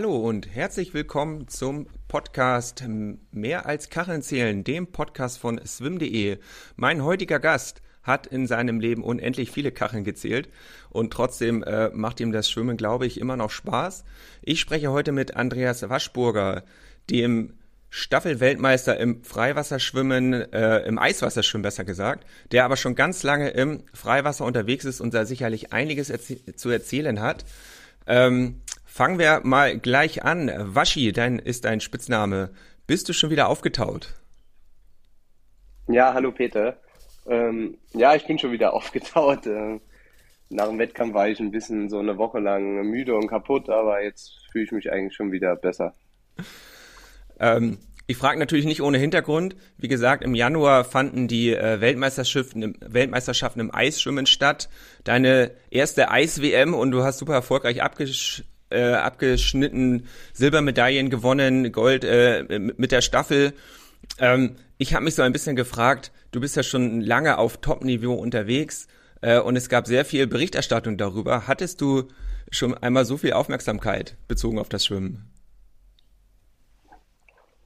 Hallo und herzlich willkommen zum Podcast Mehr als Kacheln zählen, dem Podcast von swim.de. Mein heutiger Gast hat in seinem Leben unendlich viele Kacheln gezählt und trotzdem äh, macht ihm das Schwimmen, glaube ich, immer noch Spaß. Ich spreche heute mit Andreas Waschburger, dem Staffelweltmeister im Freiwasserschwimmen, äh, im Eiswasserschwimmen besser gesagt, der aber schon ganz lange im Freiwasser unterwegs ist und da sicherlich einiges erzie zu erzählen hat. Ähm, fangen wir mal gleich an. Waschi, dein ist dein Spitzname. Bist du schon wieder aufgetaut? Ja, hallo Peter. Ähm, ja, ich bin schon wieder aufgetaut. Äh, nach dem Wettkampf war ich ein bisschen so eine Woche lang müde und kaputt, aber jetzt fühle ich mich eigentlich schon wieder besser. Ähm, ich frage natürlich nicht ohne Hintergrund. Wie gesagt, im Januar fanden die äh, Weltmeisterschaften, Weltmeisterschaften im Eisschwimmen statt. Deine erste Eis-WM und du hast super erfolgreich abgesch äh, abgeschnitten, Silbermedaillen gewonnen, Gold äh, mit der Staffel. Ähm, ich habe mich so ein bisschen gefragt, du bist ja schon lange auf Top-Niveau unterwegs äh, und es gab sehr viel Berichterstattung darüber. Hattest du schon einmal so viel Aufmerksamkeit bezogen auf das Schwimmen?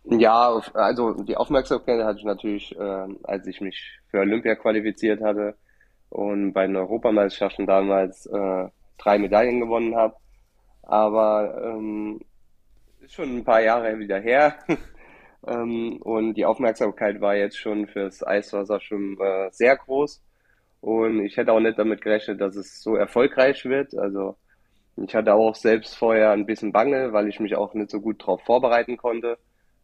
Ja, also die Aufmerksamkeit hatte ich natürlich, äh, als ich mich für Olympia qualifiziert hatte und bei den Europameisterschaften damals äh, drei Medaillen gewonnen habe. Aber ähm, ist schon ein paar Jahre wieder her. ähm, und die Aufmerksamkeit war jetzt schon fürs Eiswasser schon äh, sehr groß. Und ich hätte auch nicht damit gerechnet, dass es so erfolgreich wird. Also ich hatte auch selbst vorher ein bisschen Bange, weil ich mich auch nicht so gut darauf vorbereiten konnte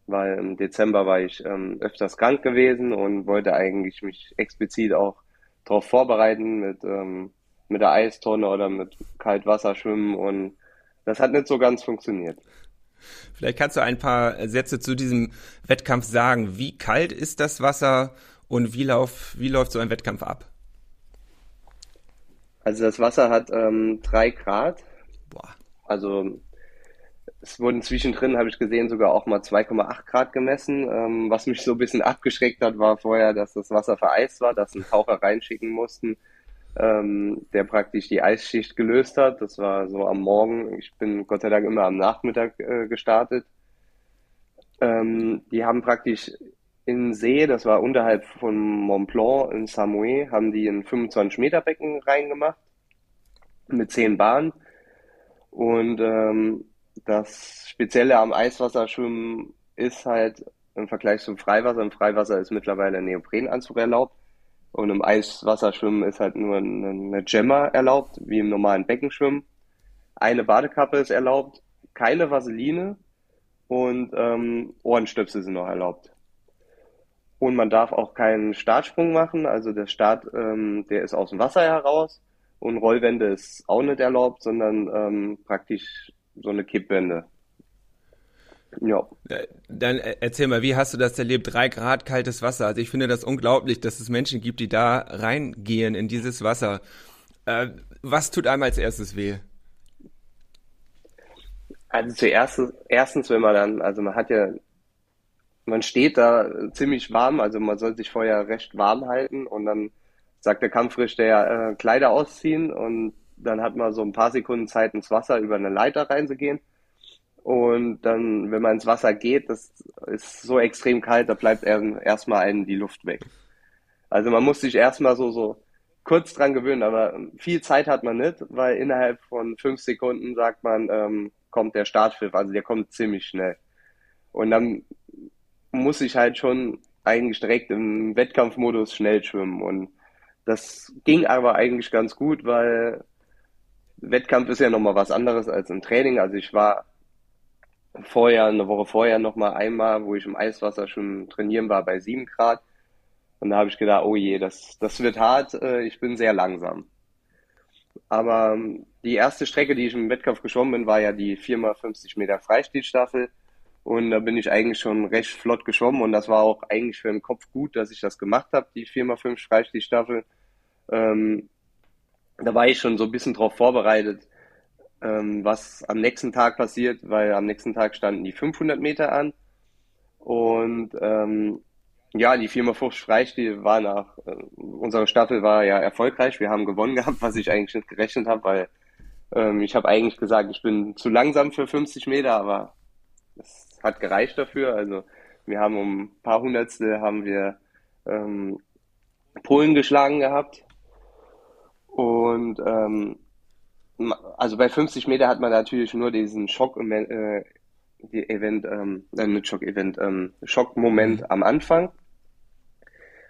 weil im Dezember war ich ähm, öfters krank gewesen und wollte eigentlich mich explizit auch darauf vorbereiten mit, ähm, mit der Eistonne oder mit Kaltwasserschwimmen und das hat nicht so ganz funktioniert. Vielleicht kannst du ein paar Sätze zu diesem Wettkampf sagen. Wie kalt ist das Wasser und wie, lauf, wie läuft so ein Wettkampf ab? Also das Wasser hat ähm, drei Grad. Boah. Also es wurden zwischendrin, habe ich gesehen, sogar auch mal 2,8 Grad gemessen. Ähm, was mich so ein bisschen abgeschreckt hat, war vorher, dass das Wasser vereist war, dass ein Taucher reinschicken mussten, ähm, der praktisch die Eisschicht gelöst hat. Das war so am Morgen. Ich bin Gott sei Dank immer am Nachmittag äh, gestartet. Ähm, die haben praktisch in See, das war unterhalb von Mont Blanc in Samoué, haben die ein 25 Meter Becken reingemacht mit zehn Bahnen. Und ähm, das Spezielle am Eiswasserschwimmen ist halt im Vergleich zum Freiwasser. Im Freiwasser ist mittlerweile ein Neoprenanzug erlaubt. Und im Eiswasserschwimmen ist halt nur eine Gemma erlaubt, wie im normalen Beckenschwimmen. Eine Badekappe ist erlaubt, keine Vaseline und ähm, Ohrenstöpsel sind noch erlaubt. Und man darf auch keinen Startsprung machen, also der Start, ähm, der ist aus dem Wasser heraus und Rollwände ist auch nicht erlaubt, sondern ähm, praktisch so eine Kippwende. Ja. Dann erzähl mal, wie hast du das erlebt? Drei Grad kaltes Wasser. Also ich finde das unglaublich, dass es Menschen gibt, die da reingehen in dieses Wasser. Äh, was tut einem als erstes weh? Also zuerst, erstens, wenn man dann, also man hat ja, man steht da ziemlich warm, also man soll sich vorher recht warm halten und dann sagt der Kampfrichter ja, äh, Kleider ausziehen und dann hat man so ein paar Sekunden Zeit, ins Wasser über eine Leiter reinzugehen. Und dann, wenn man ins Wasser geht, das ist so extrem kalt, da bleibt erstmal einen die Luft weg. Also man muss sich erstmal so, so kurz dran gewöhnen, aber viel Zeit hat man nicht, weil innerhalb von fünf Sekunden sagt man, ähm, kommt der Startpfiff, also der kommt ziemlich schnell. Und dann muss ich halt schon eigentlich direkt im Wettkampfmodus schnell schwimmen. Und das ging aber eigentlich ganz gut, weil Wettkampf ist ja nochmal was anderes als im Training. Also ich war vorher, eine Woche vorher nochmal einmal, wo ich im Eiswasser schon trainieren war bei sieben Grad. Und da habe ich gedacht, oh je, das, das wird hart, äh, ich bin sehr langsam. Aber ähm, die erste Strecke, die ich im Wettkampf geschwommen bin, war ja die 4x50 Meter Freistilstaffel. Und da bin ich eigentlich schon recht flott geschwommen und das war auch eigentlich für den Kopf gut, dass ich das gemacht habe, die 4x5 Freistilstaffel. Ähm, da war ich schon so ein bisschen drauf vorbereitet, ähm, was am nächsten Tag passiert, weil am nächsten Tag standen die 500 Meter an. Und ähm, ja, die Firma Fuchs Freistil war nach, äh, unsere Staffel war ja erfolgreich. Wir haben gewonnen gehabt, was ich eigentlich nicht gerechnet habe, weil Ähm, ich habe eigentlich gesagt, ich bin zu langsam für 50 Meter, aber es hat gereicht dafür. Also wir haben um ein paar Hundertstel haben wir ähm, Polen geschlagen gehabt. Und ähm, also bei 50 Meter hat man natürlich nur diesen Schock äh, die Event, ähm, nein, nicht Schock-Event, ähm, Schockmoment mhm. am Anfang.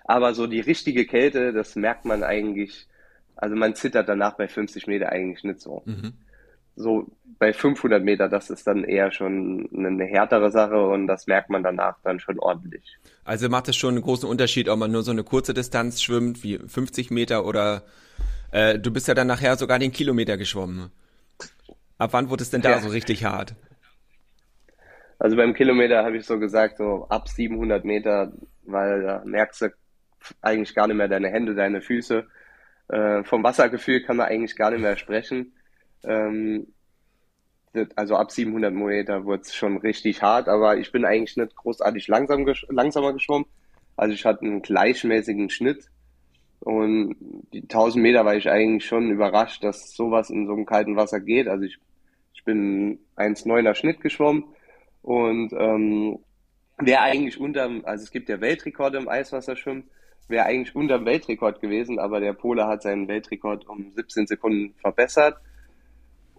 Aber so die richtige Kälte, das merkt man eigentlich, also man zittert danach bei 50 Meter eigentlich nicht so. Mhm. So bei 500 Meter, das ist dann eher schon eine härtere Sache und das merkt man danach dann schon ordentlich. Also macht es schon einen großen Unterschied, ob man nur so eine kurze Distanz schwimmt, wie 50 Meter oder äh, du bist ja dann nachher sogar den Kilometer geschwommen. Ab wann wurde es denn da ja. so richtig hart? Also beim Kilometer habe ich so gesagt, so ab 700 Meter, weil da merkst du eigentlich gar nicht mehr deine Hände, deine Füße. Äh, vom Wassergefühl kann man eigentlich gar nicht mehr sprechen. Ähm, also ab 700 Meter wurde es schon richtig hart, aber ich bin eigentlich nicht großartig langsam gesch langsamer geschwommen. Also ich hatte einen gleichmäßigen Schnitt und die 1000 Meter war ich eigentlich schon überrascht, dass sowas in so einem kalten Wasser geht. Also ich, ich bin 1,9er Schnitt geschwommen und ähm, wäre eigentlich unter, also es gibt ja Weltrekorde im Eiswasserschwimmen, wäre eigentlich unter dem Weltrekord gewesen, aber der Pole hat seinen Weltrekord um 17 Sekunden verbessert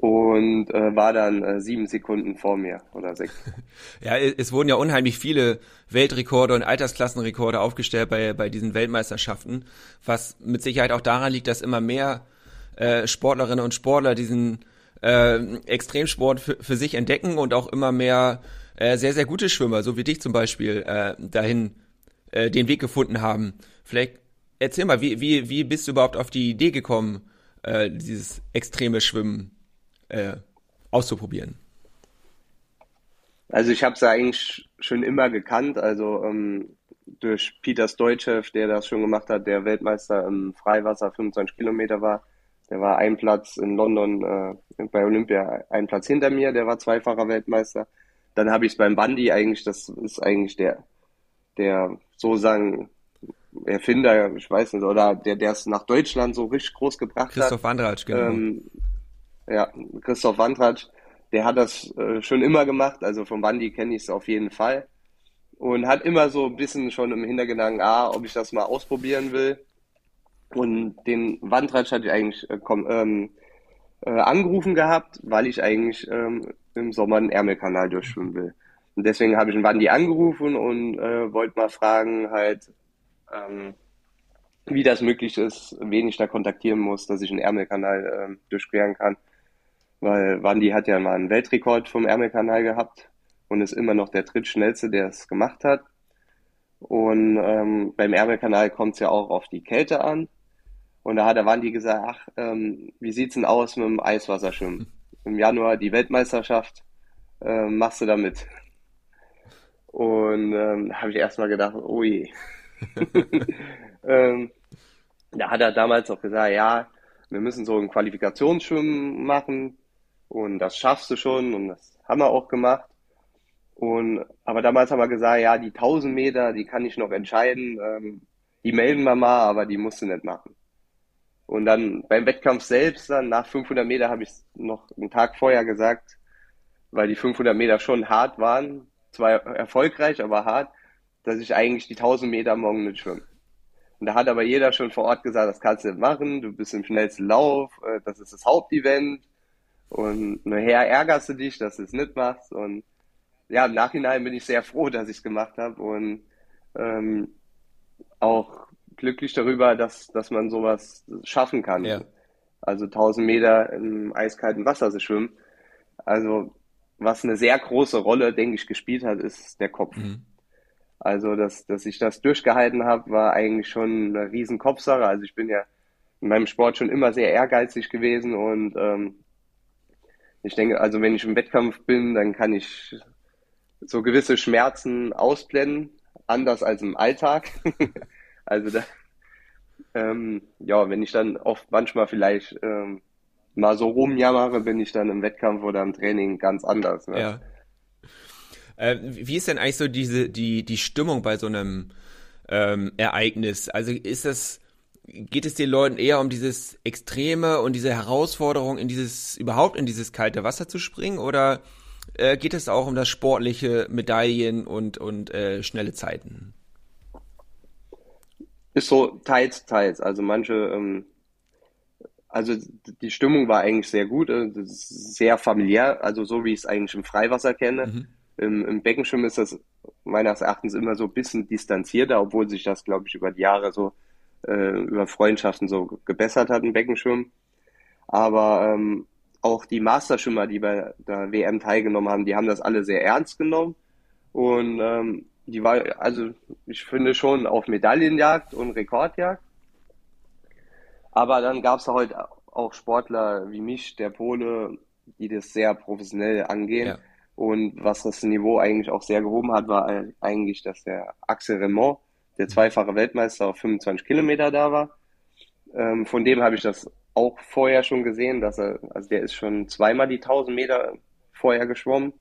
und äh, war dann äh, sieben Sekunden vor mir oder sechs. Ja, es wurden ja unheimlich viele Weltrekorde und Altersklassenrekorde aufgestellt bei, bei diesen Weltmeisterschaften, was mit Sicherheit auch daran liegt, dass immer mehr äh, Sportlerinnen und Sportler diesen äh, Extremsport für, sich entdecken und auch immer mehr äh, sehr, sehr gute Schwimmer, so wie dich zum Beispiel, äh, dahin äh, den Weg gefunden haben. Vielleicht erzähl mal, wie, wie, wie bist du überhaupt auf die Idee gekommen, äh, dieses extreme Schwimmen äh, auszuprobieren? Also ich habe es ja eigentlich schon immer gekannt, also ähm, durch Peters Deutschew, der das schon gemacht hat, der Weltmeister im Freiwasser 25 Kilometer war. Der war ein Platz in London äh, bei Olympia, ein Platz hinter mir, der war zweifacher Weltmeister. Dann habe ich es beim Bandy eigentlich, das ist eigentlich der, der sozusagen Erfinder, ich weiß nicht, oder der, der es nach Deutschland so richtig groß gebracht Christoph hat. Christoph Wandratsch, genau. Ähm, ja, Christoph Wandratsch, der hat das äh, schon immer gemacht, also vom Bandy kenne ich es auf jeden Fall. Und hat immer so ein bisschen schon im Hintergedanken, ah, ob ich das mal ausprobieren will. Und den Wandratsch hatte ich eigentlich äh, komm, ähm, äh, angerufen gehabt, weil ich eigentlich ähm, im Sommer den Ärmelkanal durchschwimmen will. Und deswegen habe ich einen Wandi angerufen und äh, wollte mal fragen, halt, ähm, wie das möglich ist, wen ich da kontaktieren muss, dass ich einen Ärmelkanal äh, durchqueren kann. Weil Wandi hat ja mal einen Weltrekord vom Ärmelkanal gehabt und ist immer noch der drittschnellste, der es gemacht hat. Und ähm, beim Ärmelkanal kommt es ja auch auf die Kälte an. Und da hat der Wandi gesagt, ach, ähm, wie sieht's denn aus mit dem Eiswasserschwimmen? Im Januar die Weltmeisterschaft, äh, machst du da mit? Und ähm, habe ich erstmal gedacht, oh je. ähm, da hat er damals auch gesagt, ja, wir müssen so ein Qualifikationsschwimmen machen und das schaffst du schon und das haben wir auch gemacht. Und aber damals haben wir gesagt, ja, die 1000 Meter, die kann ich noch entscheiden, ähm, die melden wir mal, aber die musst du nicht machen. Und dann beim Wettkampf selbst, dann nach 500 Meter habe ich noch einen Tag vorher gesagt, weil die 500 Meter schon hart waren, zwar erfolgreich, aber hart, dass ich eigentlich die 1000 Meter morgen nicht schwimme. Und da hat aber jeder schon vor Ort gesagt, das kannst du nicht machen, du bist im schnellsten Lauf, äh, das ist das Hauptevent und nachher ärgerst du dich, dass du es nicht machst und ja, im Nachhinein bin ich sehr froh, dass ich es gemacht habe und ähm, auch glücklich darüber, dass, dass man sowas schaffen kann. Ja. Also 1000 Meter im eiskalten Wasser zu schwimmen. Also was eine sehr große Rolle, denke ich, gespielt hat, ist der Kopf. Mhm. Also, dass, dass ich das durchgehalten habe, war eigentlich schon eine riesen Kopfsache. Also ich bin ja in meinem Sport schon immer sehr ehrgeizig gewesen und ähm, ich denke, also wenn ich im Wettkampf bin, dann kann ich so gewisse Schmerzen ausblenden, anders als im Alltag. also da, ähm, ja, wenn ich dann oft manchmal vielleicht ähm, mal so rumjammere, bin ich dann im Wettkampf oder im Training ganz anders. Ne? Ja. Äh, wie ist denn eigentlich so diese, die, die Stimmung bei so einem ähm, Ereignis? Also ist das, geht es den Leuten eher um dieses Extreme und diese Herausforderung, in dieses, überhaupt in dieses kalte Wasser zu springen? Oder äh, geht es auch um das sportliche Medaillen und, und äh, schnelle Zeiten? Ist so teils, teils. Also manche, ähm, also die Stimmung war eigentlich sehr gut, äh, sehr familiär, also so wie ich es eigentlich im Freiwasser kenne. Mhm. Im, Im Beckenschwimmen ist das meines Erachtens immer so ein bisschen distanzierter, obwohl sich das, glaube ich, über die Jahre so äh, über Freundschaften so gebessert hat im Beckenschwimmen. Aber ähm, auch die Masterschwimmer, die bei der WM teilgenommen haben, die haben das alle sehr ernst genommen. Und ähm, die war, also ich finde schon auf Medaillenjagd und Rekordjagd. Aber dann gab es halt auch Sportler wie mich, der Pole, die das sehr professionell angehen. Ja. Und was das Niveau eigentlich auch sehr gehoben hat, war eigentlich, dass der Axel Raymond, der zweifache Weltmeister auf 25 Kilometer da war. Ähm, von dem habe ich das auch vorher schon gesehen, dass er, also der ist schon zweimal die 1000 Meter vorher geschwommen.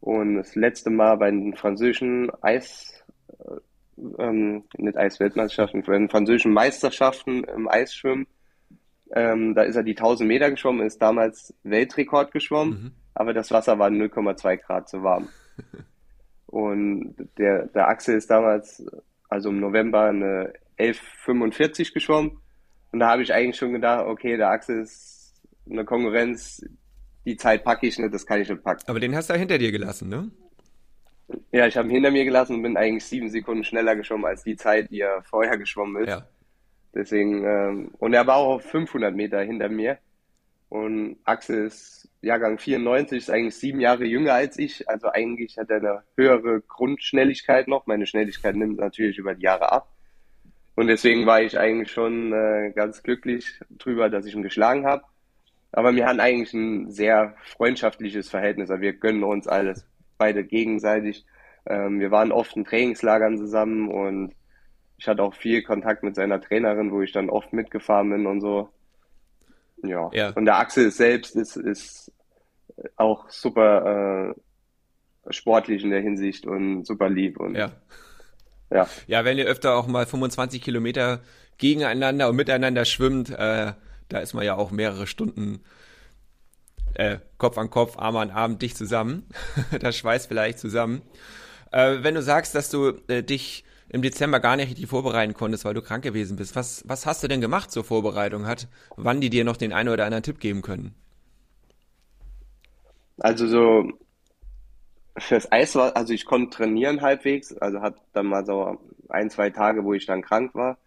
Und das letzte Mal bei den französischen Eis, äh, ähm, nicht Eisweltmeisterschaften, bei den französischen Meisterschaften im Eisschwimmen, ähm, da ist er die 1000 Meter geschwommen, ist damals Weltrekord geschwommen, mhm. aber das Wasser war 0,2 Grad zu warm. Und der, der Axel ist damals, also im November, eine 11,45 geschwommen. Und da habe ich eigentlich schon gedacht, okay, der Axel ist eine Konkurrenz, die Zeit packe ich nicht, das kann ich nicht packen. Aber den hast du ja hinter dir gelassen, ne? Ja, ich habe ihn hinter mir gelassen und bin eigentlich sieben Sekunden schneller geschwommen als die Zeit, die er vorher geschwommen ist. Ja. Deswegen, ähm, und er war auch auf 500 Meter hinter mir. Und Axel ist Jahrgang 94, ist eigentlich sieben Jahre jünger als ich. Also eigentlich hat er eine höhere Grundschnelligkeit noch. Meine Schnelligkeit nimmt natürlich über die Jahre ab. Und deswegen war ich eigentlich schon äh, ganz glücklich drüber, dass ich ihn geschlagen habe. Aber wir hatten eigentlich ein sehr freundschaftliches Verhältnis. Also wir gönnen uns alles, beide gegenseitig. Ähm, wir waren oft in Trainingslagern zusammen und ich hatte auch viel Kontakt mit seiner Trainerin, wo ich dann oft mitgefahren bin und so. Ja. ja. Und der Axel selbst ist, ist auch super äh, sportlich in der Hinsicht und super lieb und ja. Ja. Ja, wenn ihr öfter auch mal 25 Kilometer gegeneinander und miteinander schwimmt, äh, da ist man ja auch mehrere Stunden äh, Kopf an Kopf, Arm an Arm, dicht zusammen. das schweißt vielleicht zusammen. Äh, wenn du sagst, dass du äh, dich im Dezember gar nicht richtig vorbereiten konntest, weil du krank gewesen bist, was, was hast du denn gemacht zur Vorbereitung? Hat, wann die dir noch den einen oder anderen Tipp geben können? Also so fürs Eis war, also ich konnte trainieren halbwegs, also hat dann mal so ein, zwei Tage, wo ich dann krank war.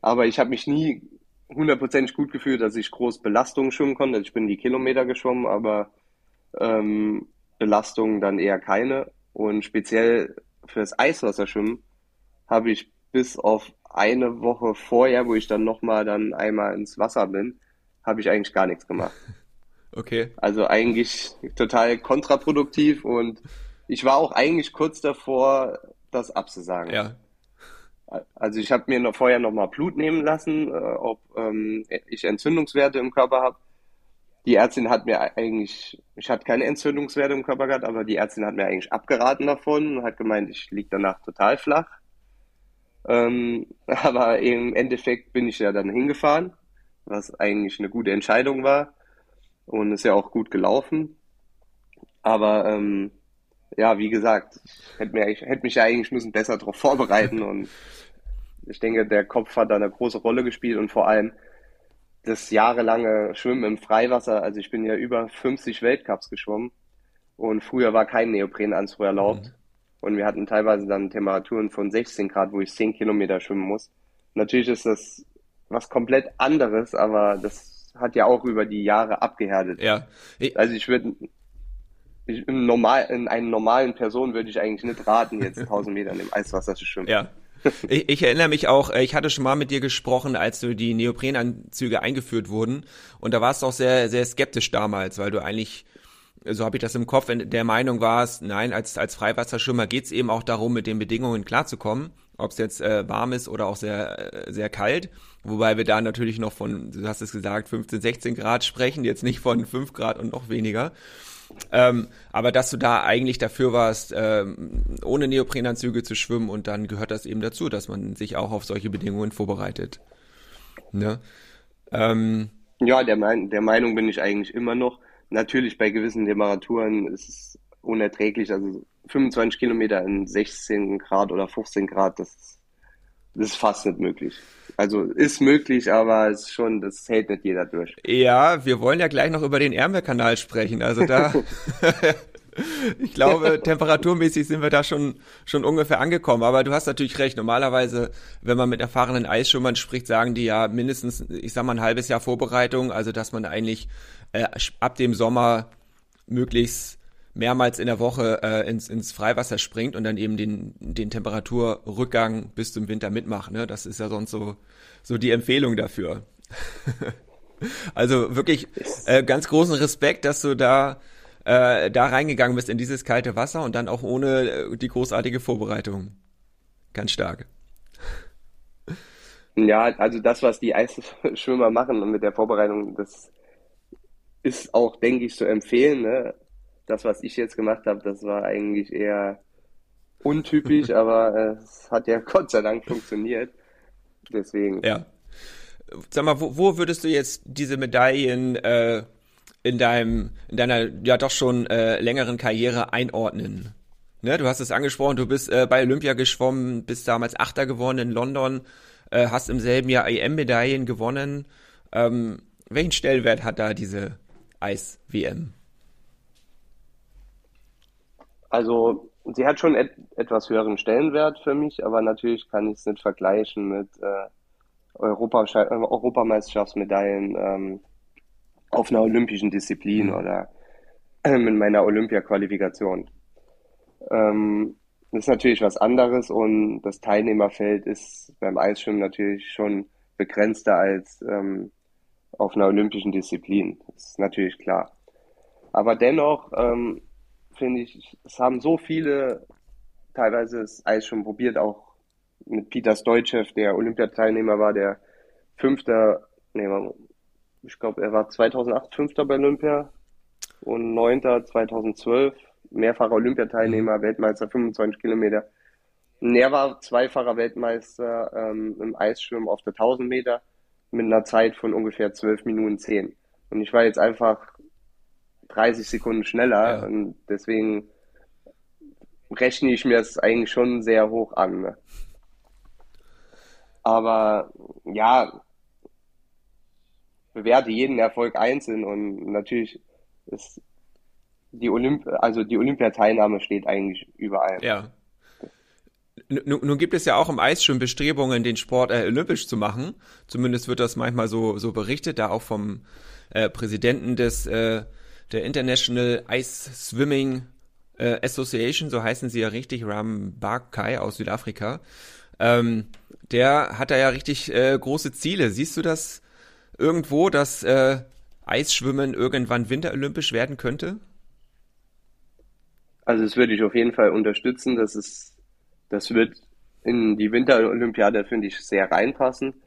Aber ich habe mich nie hundertprozentig gut gefühlt, dass ich groß Belastungen schwimmen konnte. Also ich bin die Kilometer geschwommen, aber ähm, Belastungen dann eher keine. Und speziell fürs Eiswasserschwimmen habe ich bis auf eine Woche vorher, wo ich dann nochmal dann einmal ins Wasser bin, habe ich eigentlich gar nichts gemacht. Okay. Also eigentlich total kontraproduktiv und ich war auch eigentlich kurz davor, das abzusagen. Ja. Also ich habe mir noch vorher nochmal Blut nehmen lassen, äh, ob ähm, ich Entzündungswerte im Körper habe. Die Ärztin hat mir eigentlich, ich hatte keine Entzündungswerte im Körper gehabt, aber die Ärztin hat mir eigentlich abgeraten davon und hat gemeint, ich liege danach total flach. Ähm, aber im Endeffekt bin ich ja dann hingefahren, was eigentlich eine gute Entscheidung war und ist ja auch gut gelaufen. Aber ähm, ja, wie gesagt, hätte, mir, hätte mich ja eigentlich müssen besser darauf vorbereiten und ich denke, der Kopf hat da eine große Rolle gespielt und vor allem das jahrelange Schwimmen im Freiwasser. Also ich bin ja über 50 Weltcups geschwommen und früher war kein Neoprenanzug erlaubt. Mhm. Und wir hatten teilweise dann Temperaturen von 16 Grad, wo ich 10 Kilometer schwimmen muss. Natürlich ist das was komplett anderes, aber das hat ja auch über die Jahre abgehärtet. Ja. Ich also ich würde ich, in, normal, in einen normalen Person würde ich eigentlich nicht raten, jetzt 1000 Meter im Eiswasser zu schwimmen. Ja. Ich, ich erinnere mich auch, äh, ich hatte schon mal mit dir gesprochen, als du die Neoprenanzüge eingeführt wurden. Und da warst du auch sehr, sehr skeptisch damals, weil du eigentlich, so habe ich das im Kopf, in der Meinung warst, nein, als, als Freiwasserschwimmer geht's eben auch darum, mit den Bedingungen klarzukommen, ob es jetzt äh, warm ist oder auch sehr, äh, sehr kalt. Wobei wir da natürlich noch von, du hast es gesagt, 15, 16 Grad sprechen, jetzt nicht von 5 Grad und noch weniger. Ähm, aber dass du da eigentlich dafür warst, ähm, ohne Neoprenanzüge zu schwimmen und dann gehört das eben dazu, dass man sich auch auf solche Bedingungen vorbereitet. Ne? Ähm, ja, der, mein, der Meinung bin ich eigentlich immer noch. Natürlich bei gewissen Temperaturen ist es unerträglich. Also 25 Kilometer in 16 Grad oder 15 Grad, das, das ist fast nicht möglich. Also ist möglich, aber es ist schon, das hält nicht jeder durch. Ja, wir wollen ja gleich noch über den Ärmelkanal sprechen. Also da, ich glaube, temperaturmäßig sind wir da schon, schon ungefähr angekommen. Aber du hast natürlich recht. Normalerweise, wenn man mit erfahrenen Eisschwimmern spricht, sagen die ja mindestens, ich sag mal, ein halbes Jahr Vorbereitung. Also, dass man eigentlich äh, ab dem Sommer möglichst mehrmals in der Woche äh, ins, ins Freiwasser springt und dann eben den, den Temperaturrückgang bis zum Winter mitmacht. Ne? Das ist ja sonst so, so die Empfehlung dafür. also wirklich äh, ganz großen Respekt, dass du da, äh, da reingegangen bist in dieses kalte Wasser und dann auch ohne äh, die großartige Vorbereitung. Ganz stark. Ja, also das, was die Eisschwimmer machen mit der Vorbereitung, das ist auch, denke ich, zu empfehlen. Ne? das, was ich jetzt gemacht habe, das war eigentlich eher untypisch, aber äh, es hat ja Gott sei Dank funktioniert. Deswegen. Ja. Sag mal, wo, wo würdest du jetzt diese Medaillen äh, in deinem, in deiner ja doch schon äh, längeren Karriere einordnen? Ne, du hast es angesprochen, du bist äh, bei Olympia geschwommen, bist damals Achter geworden in London, äh, hast im selben Jahr EM-Medaillen gewonnen. Ähm, welchen Stellenwert hat da diese Eis-WM? Also sie hat schon et etwas höheren Stellenwert für mich, aber natürlich kann ich es nicht vergleichen mit äh, Europa Europameisterschaftsmedaillen ähm, auf einer olympischen Disziplin mhm. oder äh, mit meiner Olympia-Qualifikation. Ähm, das ist natürlich was anderes und das Teilnehmerfeld ist beim Eisschwimmen natürlich schon begrenzter als ähm, auf einer olympischen Disziplin. Das ist natürlich klar. Aber dennoch ähm, finde ich, es haben so viele teilweise das Eis schon probiert, auch mit Peter Stoichev, der Olympiateilnehmer war, der Fünfter, nee, ich glaube, er war 2008 Fünfter bei Olympia und Neunter 2012, mehrfacher Olympiateilnehmer, mhm. Weltmeister 25 Kilometer. Und er war zweifacher Weltmeister ähm, im Eisschwimmen auf der 1000 Meter mit einer Zeit von ungefähr 12 Minuten 10. Und ich war jetzt einfach 30 Sekunden schneller. Ja. Und deswegen rechne ich mir es eigentlich schon sehr hoch an. Ne? Aber ja, bewerte jeden Erfolg einzeln und natürlich ist die Olymp also die Olympiateilnahme steht eigentlich überall. Ja. Nun, gibt es ja auch im Eis schon Bestrebungen, den Sport äh, olympisch zu machen. Zumindest wird das manchmal so, so berichtet, da auch vom äh, Präsidenten des äh, der International Ice Swimming äh, Association, so heißen sie ja richtig, Ram Barkai aus Südafrika. Ähm, der hat da ja richtig äh, große Ziele. Siehst du das irgendwo, dass äh, Eisschwimmen irgendwann winterolympisch werden könnte? Also das würde ich auf jeden Fall unterstützen. Das ist, das wird in die Winterolympiade, finde ich, sehr reinpassen.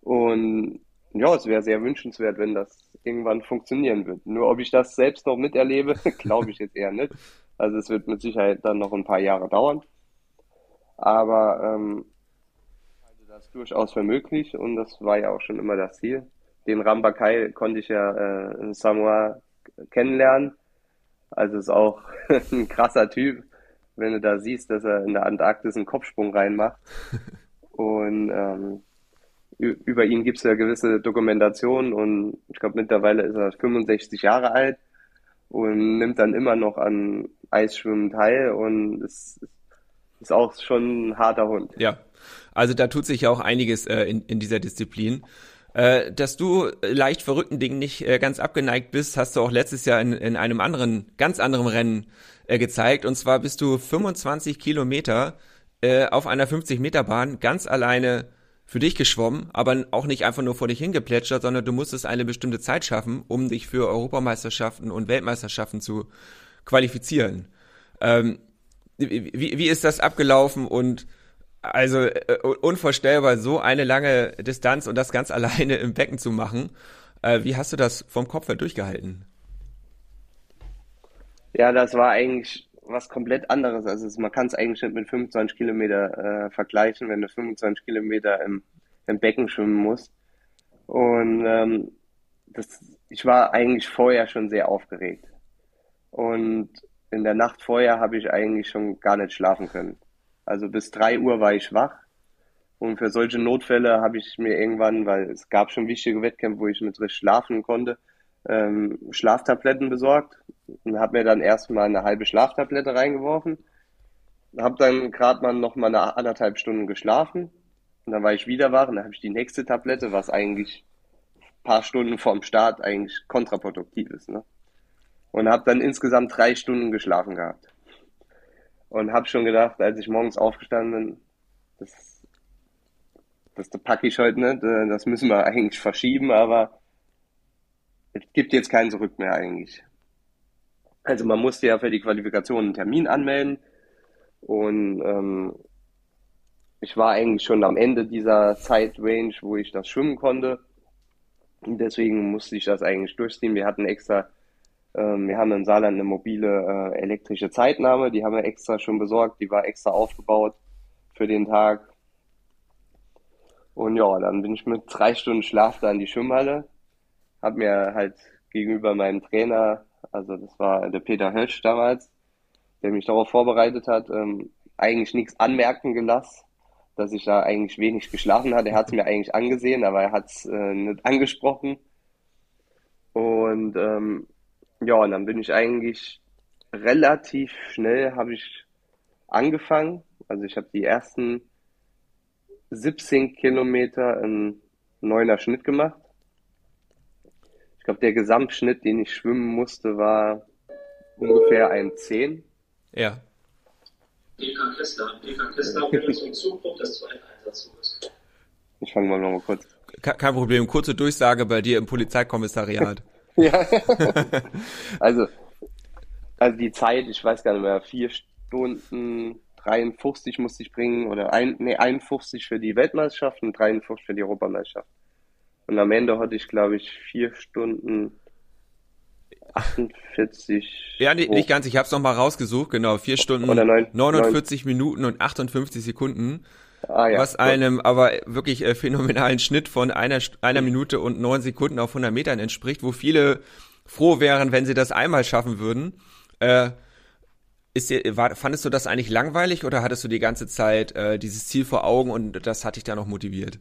Und ja, es wäre sehr wünschenswert, wenn das irgendwann funktionieren wird. Nur ob ich das selbst noch miterlebe, glaube ich jetzt eher nicht. Also es wird mit Sicherheit dann noch ein paar Jahre dauern. Aber ähm, halte das durchaus für möglich und das war ja auch schon immer das Ziel. Den Rambakai konnte ich ja äh, in Samoa kennenlernen. Also ist auch ein krasser Typ, wenn du da siehst, dass er in der Antarktis einen Kopfsprung reinmacht. Und ähm, über ihn gibt es ja gewisse Dokumentationen und ich glaube mittlerweile ist er 65 Jahre alt und nimmt dann immer noch an Eisschwimmen teil und es ist auch schon ein harter Hund. Ja, also da tut sich ja auch einiges äh, in, in dieser Disziplin. Äh, dass du leicht verrückten Dingen nicht äh, ganz abgeneigt bist, hast du auch letztes Jahr in, in einem anderen, ganz anderen Rennen äh, gezeigt. Und zwar bist du 25 Kilometer äh, auf einer 50 Meter Bahn ganz alleine für dich geschwommen, aber auch nicht einfach nur vor dich hingeplätschert, sondern du musstest eine bestimmte Zeit schaffen, um dich für Europameisterschaften und Weltmeisterschaften zu qualifizieren. Ähm, wie, wie ist das abgelaufen und also äh, unvorstellbar, so eine lange Distanz und das ganz alleine im Becken zu machen. Äh, wie hast du das vom Kopf her durchgehalten? Ja, das war eigentlich was komplett anderes. Also man kann es eigentlich nicht mit 25 Kilometer äh, vergleichen, wenn du 25 Kilometer im, im Becken schwimmen musst. Und ähm, das, ich war eigentlich vorher schon sehr aufgeregt. Und in der Nacht vorher habe ich eigentlich schon gar nicht schlafen können. Also bis drei Uhr war ich wach. Und für solche Notfälle habe ich mir irgendwann, weil es gab schon wichtige Wettkämpfe, wo ich mit richtig schlafen konnte, ähm, Schlaftabletten besorgt und habe mir dann erstmal eine halbe Schlaftablette reingeworfen. Habe dann gerade mal noch mal eine anderthalb Stunden geschlafen und dann war ich wieder wach und dann habe ich die nächste Tablette, was eigentlich paar Stunden vorm Start eigentlich kontraproduktiv ist. Ne? Und habe dann insgesamt drei Stunden geschlafen gehabt. Und habe schon gedacht, als ich morgens aufgestanden bin, das, das packe ich heute nicht, äh, das müssen wir eigentlich verschieben, aber es gibt jetzt keinen Zurück mehr eigentlich. Also man musste ja für die Qualifikation einen Termin anmelden und ähm, ich war eigentlich schon am Ende dieser Zeitrange, wo ich das schwimmen konnte. Und deswegen musste ich das eigentlich durchziehen. Wir hatten extra, wir haben in Saarland eine mobile äh, elektrische Zeitnahme, die haben wir extra schon besorgt, die war extra aufgebaut für den Tag. Und ja, dann bin ich mit drei Stunden Schlaf da in die Schwimmhalle, habe mir halt gegenüber meinem Trainer, also das war der Peter Hösch damals, der mich darauf vorbereitet hat, ähm, eigentlich nichts anmerken gelassen dass ich da eigentlich wenig geschlafen hatte. Er hat es mir eigentlich angesehen, aber er hat es äh, nicht angesprochen. Und ähm, ja, und dann bin ich eigentlich relativ schnell habe ich angefangen. Also ich habe die ersten 17 Kilometer in neuner Schnitt gemacht. Ich glaube, der Gesamtschnitt, den ich schwimmen musste, war ungefähr ein 10. Ja. DK Kessler. DK Kessler wäre so ein Zugpunkt des zweiten Einsatzzuges. Ich fange mal nochmal kurz. Kein Problem, kurze Durchsage bei dir im Polizeikommissariat. ja. also, also die Zeit, ich weiß gar nicht mehr, vier Stunden 53 musste ich bringen oder ein, nee, 51 für die Weltmeisterschaft und 53 für die Europameisterschaft. Und am Ende hatte ich, glaube ich, vier Stunden 48. Ja, nee, nicht ganz. Ich habe es nochmal rausgesucht. Genau, vier Stunden, neun, 49 neun. Minuten und 58 Sekunden. Ah, ja, was einem aber wirklich äh, phänomenalen Schnitt von einer, einer Minute und neun Sekunden auf 100 Metern entspricht, wo viele froh wären, wenn sie das einmal schaffen würden. Äh, ist dir, war, fandest du das eigentlich langweilig oder hattest du die ganze Zeit äh, dieses Ziel vor Augen und das hat dich da noch motiviert?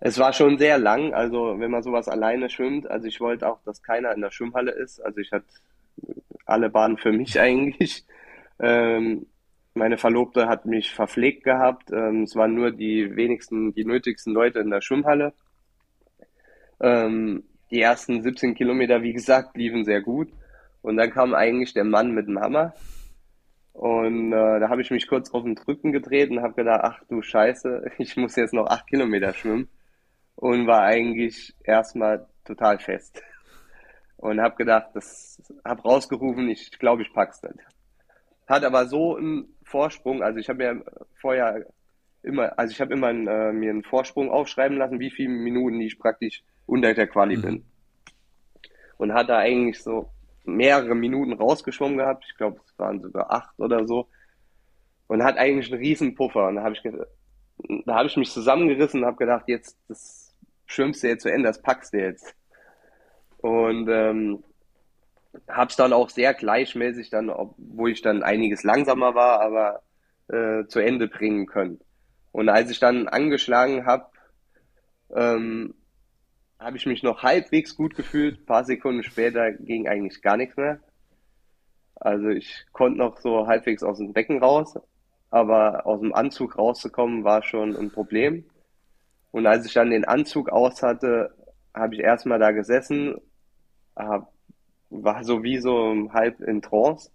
Es war schon sehr lang, also wenn man sowas alleine schwimmt. Also ich wollte auch, dass keiner in der Schwimmhalle ist. Also ich hatte alle Bahnen für mich eigentlich. Ähm, meine Verlobte hat mich verpflegt gehabt. Ähm, es waren nur die wenigsten, die nötigsten Leute in der Schwimmhalle. Ähm, die ersten 17 Kilometer, wie gesagt, liefen sehr gut. Und dann kam eigentlich der Mann mit dem Hammer. Und äh, da habe ich mich kurz auf den Rücken gedreht und habe gedacht, ach du Scheiße, ich muss jetzt noch acht Kilometer schwimmen und war eigentlich erstmal total fest. Und habe gedacht, das habe rausgerufen, ich glaube, ich pack's nicht. Hat aber so einen Vorsprung, also ich habe mir vorher immer, also ich habe immer äh, mir einen Vorsprung aufschreiben lassen, wie viele Minuten ich praktisch unter der Quali mhm. bin. Und hat da eigentlich so mehrere Minuten rausgeschwommen gehabt. Ich glaube, es waren sogar acht oder so. Und hat eigentlich einen riesen Puffer. Und da habe ich, da habe ich mich zusammengerissen und habe gedacht, jetzt, das schwimmst du jetzt zu Ende, das packst du jetzt. Und ähm, hab's dann auch sehr gleichmäßig dann, obwohl ich dann einiges langsamer war, aber äh, zu Ende bringen können. Und als ich dann angeschlagen habe, ähm, habe ich mich noch halbwegs gut gefühlt. Ein paar Sekunden später ging eigentlich gar nichts mehr. Also ich konnte noch so halbwegs aus dem Becken raus, aber aus dem Anzug rauszukommen war schon ein Problem. Und als ich dann den Anzug aus hatte, habe ich erstmal da gesessen, hab, war so wie so halb in Trance.